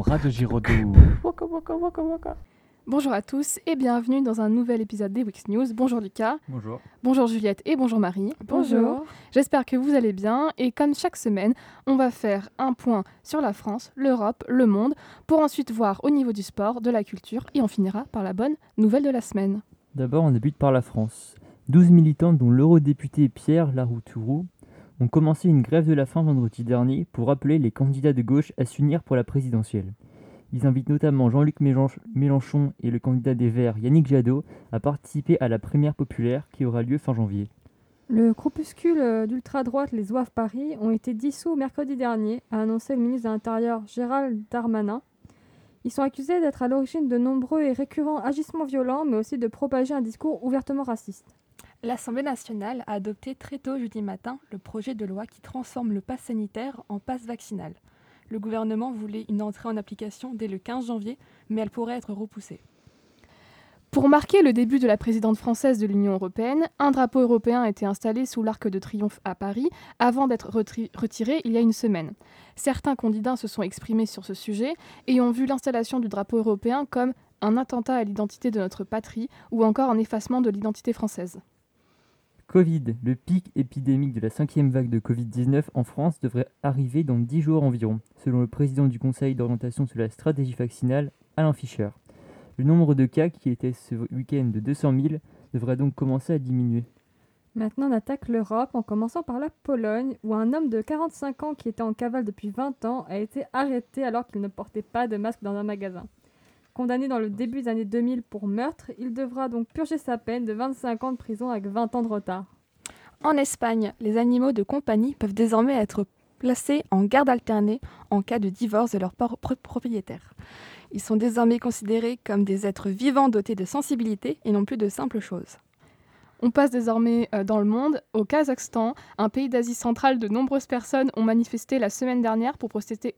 Radio Giraudoux. Waka, waka, waka, waka. Bonjour à tous et bienvenue dans un nouvel épisode des Wix News. Bonjour Lucas. Bonjour. Bonjour Juliette et bonjour Marie. J'espère que vous allez bien et comme chaque semaine, on va faire un point sur la France, l'Europe, le monde pour ensuite voir au niveau du sport, de la culture et on finira par la bonne nouvelle de la semaine. D'abord, on débute par la France. 12 militants, dont l'eurodéputé Pierre Laroutourou, ont commencé une grève de la faim vendredi dernier pour appeler les candidats de gauche à s'unir pour la présidentielle. Ils invitent notamment Jean-Luc Mélenchon et le candidat des Verts Yannick Jadot à participer à la primaire populaire qui aura lieu fin janvier. Le groupuscule d'ultra-droite Les Oeufs Paris ont été dissous mercredi dernier, a annoncé le ministre de l'Intérieur Gérald Darmanin. Ils sont accusés d'être à l'origine de nombreux et récurrents agissements violents, mais aussi de propager un discours ouvertement raciste. L'Assemblée nationale a adopté très tôt jeudi matin le projet de loi qui transforme le pass sanitaire en passe vaccinal. Le gouvernement voulait une entrée en application dès le 15 janvier, mais elle pourrait être repoussée. Pour marquer le début de la présidente française de l'Union européenne, un drapeau européen a été installé sous l'Arc de Triomphe à Paris avant d'être retiré il y a une semaine. Certains candidats se sont exprimés sur ce sujet et ont vu l'installation du drapeau européen comme un attentat à l'identité de notre patrie ou encore un effacement de l'identité française. Covid. Le pic épidémique de la cinquième vague de Covid-19 en France devrait arriver dans 10 jours environ, selon le président du Conseil d'orientation sur la stratégie vaccinale, Alain Fischer. Le nombre de cas, qui était ce week-end de 200 000, devrait donc commencer à diminuer. Maintenant, on attaque l'Europe en commençant par la Pologne, où un homme de 45 ans qui était en cavale depuis 20 ans a été arrêté alors qu'il ne portait pas de masque dans un magasin. Condamné dans le début des années 2000 pour meurtre, il devra donc purger sa peine de 25 ans de prison avec 20 ans de retard. En Espagne, les animaux de compagnie peuvent désormais être placés en garde alternée en cas de divorce de leur propriétaire. Ils sont désormais considérés comme des êtres vivants dotés de sensibilité et non plus de simples choses. On passe désormais euh, dans le monde. Au Kazakhstan, un pays d'Asie centrale, de nombreuses personnes ont manifesté la semaine dernière pour protester,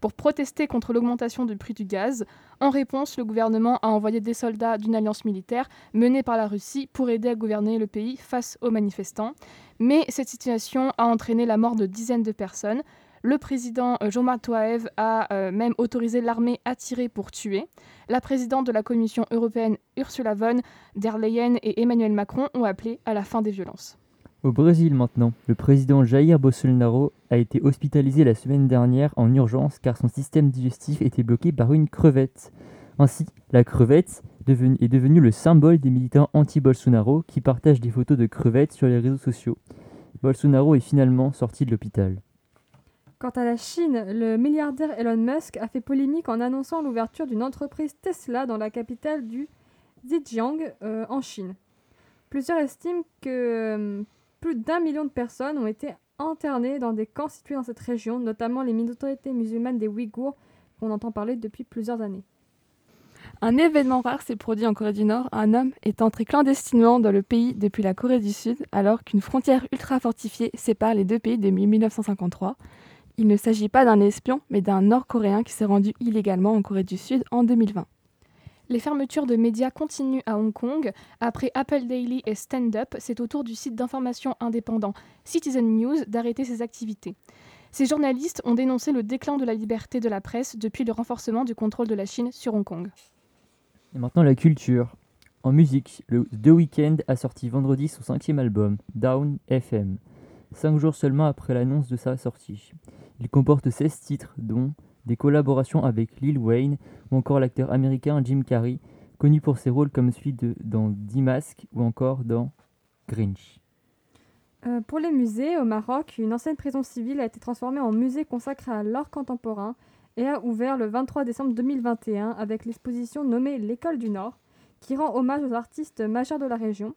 pour protester contre l'augmentation du prix du gaz. En réponse, le gouvernement a envoyé des soldats d'une alliance militaire menée par la Russie pour aider à gouverner le pays face aux manifestants. Mais cette situation a entraîné la mort de dizaines de personnes. Le président euh, Jomar Touaev a euh, même autorisé l'armée à tirer pour tuer. La présidente de la Commission européenne Ursula von der Leyen et Emmanuel Macron ont appelé à la fin des violences. Au Brésil maintenant, le président Jair Bolsonaro a été hospitalisé la semaine dernière en urgence car son système digestif était bloqué par une crevette. Ainsi, la crevette est devenue le symbole des militants anti-Bolsonaro qui partagent des photos de crevettes sur les réseaux sociaux. Bolsonaro est finalement sorti de l'hôpital. Quant à la Chine, le milliardaire Elon Musk a fait polémique en annonçant l'ouverture d'une entreprise Tesla dans la capitale du Zhejiang euh, en Chine. Plusieurs estiment que euh, plus d'un million de personnes ont été internées dans des camps situés dans cette région, notamment les minorités musulmanes des Ouïghours, qu'on entend parler depuis plusieurs années. Un événement rare s'est produit en Corée du Nord. Un homme est entré clandestinement dans le pays depuis la Corée du Sud, alors qu'une frontière ultra fortifiée sépare les deux pays depuis 1953. Il ne s'agit pas d'un espion, mais d'un Nord-Coréen qui s'est rendu illégalement en Corée du Sud en 2020. Les fermetures de médias continuent à Hong Kong. Après Apple Daily et Stand Up, c'est au tour du site d'information indépendant Citizen News d'arrêter ses activités. Ces journalistes ont dénoncé le déclin de la liberté de la presse depuis le renforcement du contrôle de la Chine sur Hong Kong. Et maintenant la culture. En musique, le The Weeknd a sorti vendredi son cinquième album, Down FM, cinq jours seulement après l'annonce de sa sortie. Il comporte 16 titres, dont des collaborations avec Lil Wayne ou encore l'acteur américain Jim Carrey, connu pour ses rôles comme celui de dans D-Mask ou encore dans Grinch. Euh, pour les musées, au Maroc, une ancienne prison civile a été transformée en musée consacré à l'art contemporain et a ouvert le 23 décembre 2021 avec l'exposition nommée L'École du Nord, qui rend hommage aux artistes majeurs de la région.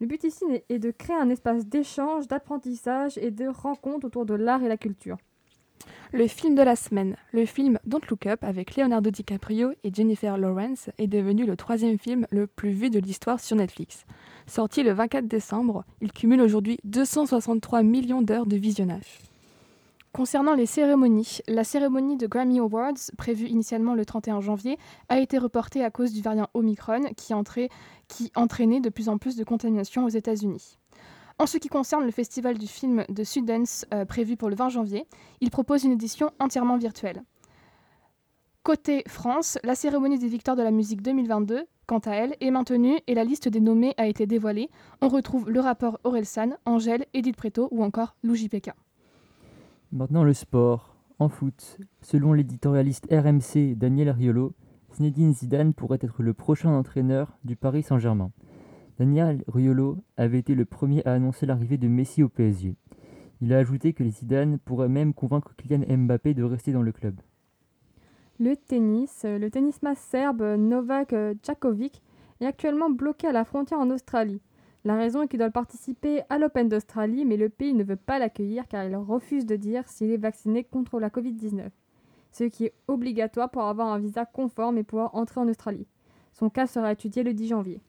Le but ici est de créer un espace d'échange, d'apprentissage et de rencontre autour de l'art et la culture. Le film de la semaine, le film Don't Look Up avec Leonardo DiCaprio et Jennifer Lawrence est devenu le troisième film le plus vu de l'histoire sur Netflix. Sorti le 24 décembre, il cumule aujourd'hui 263 millions d'heures de visionnage. Concernant les cérémonies, la cérémonie de Grammy Awards, prévue initialement le 31 janvier, a été reportée à cause du variant Omicron qui, qui entraînait de plus en plus de contamination aux États-Unis. En ce qui concerne le festival du film de Sundance euh, prévu pour le 20 janvier, il propose une édition entièrement virtuelle. Côté France, la cérémonie des victoires de la musique 2022, quant à elle, est maintenue et la liste des nommés a été dévoilée. On retrouve le rappeur Orelsan, Angèle, Edith Preto ou encore Lou JPK. Maintenant le sport. En foot, selon l'éditorialiste RMC Daniel Riolo, Zinedine Zidane pourrait être le prochain entraîneur du Paris Saint-Germain. Daniel Riolo avait été le premier à annoncer l'arrivée de Messi au PSG. Il a ajouté que Zidane pourrait même convaincre Kylian Mbappé de rester dans le club. Le tennis, le tennisman serbe Novak Djokovic est actuellement bloqué à la frontière en Australie. La raison est qu'il doit participer à l'Open d'Australie, mais le pays ne veut pas l'accueillir car il refuse de dire s'il est vacciné contre la Covid-19, ce qui est obligatoire pour avoir un visa conforme et pouvoir entrer en Australie. Son cas sera étudié le 10 janvier.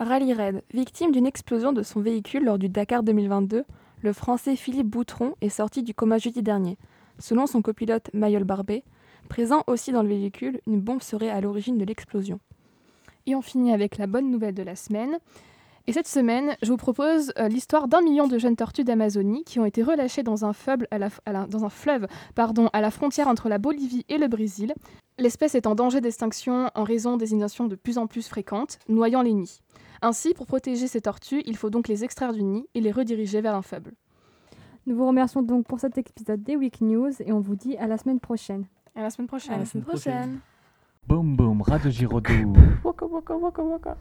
Rallye Raid, victime d'une explosion de son véhicule lors du Dakar 2022, le Français Philippe Boutron est sorti du coma jeudi dernier. Selon son copilote Mayol Barbet, présent aussi dans le véhicule, une bombe serait à l'origine de l'explosion. Et on finit avec la bonne nouvelle de la semaine. Et cette semaine, je vous propose euh, l'histoire d'un million de jeunes tortues d'Amazonie qui ont été relâchées dans un, fleuve, à la, dans un fleuve pardon, à la frontière entre la Bolivie et le Brésil. L'espèce est en danger d'extinction en raison des inondations de plus en plus fréquentes, noyant les nids. Ainsi, pour protéger ces tortues, il faut donc les extraire du nid et les rediriger vers un faible. Nous vous remercions donc pour cet épisode des Week News et on vous dit à la semaine prochaine. À la semaine prochaine. À la semaine prochaine. Boum boum, Radio Giraudoux. Waka waka waka waka.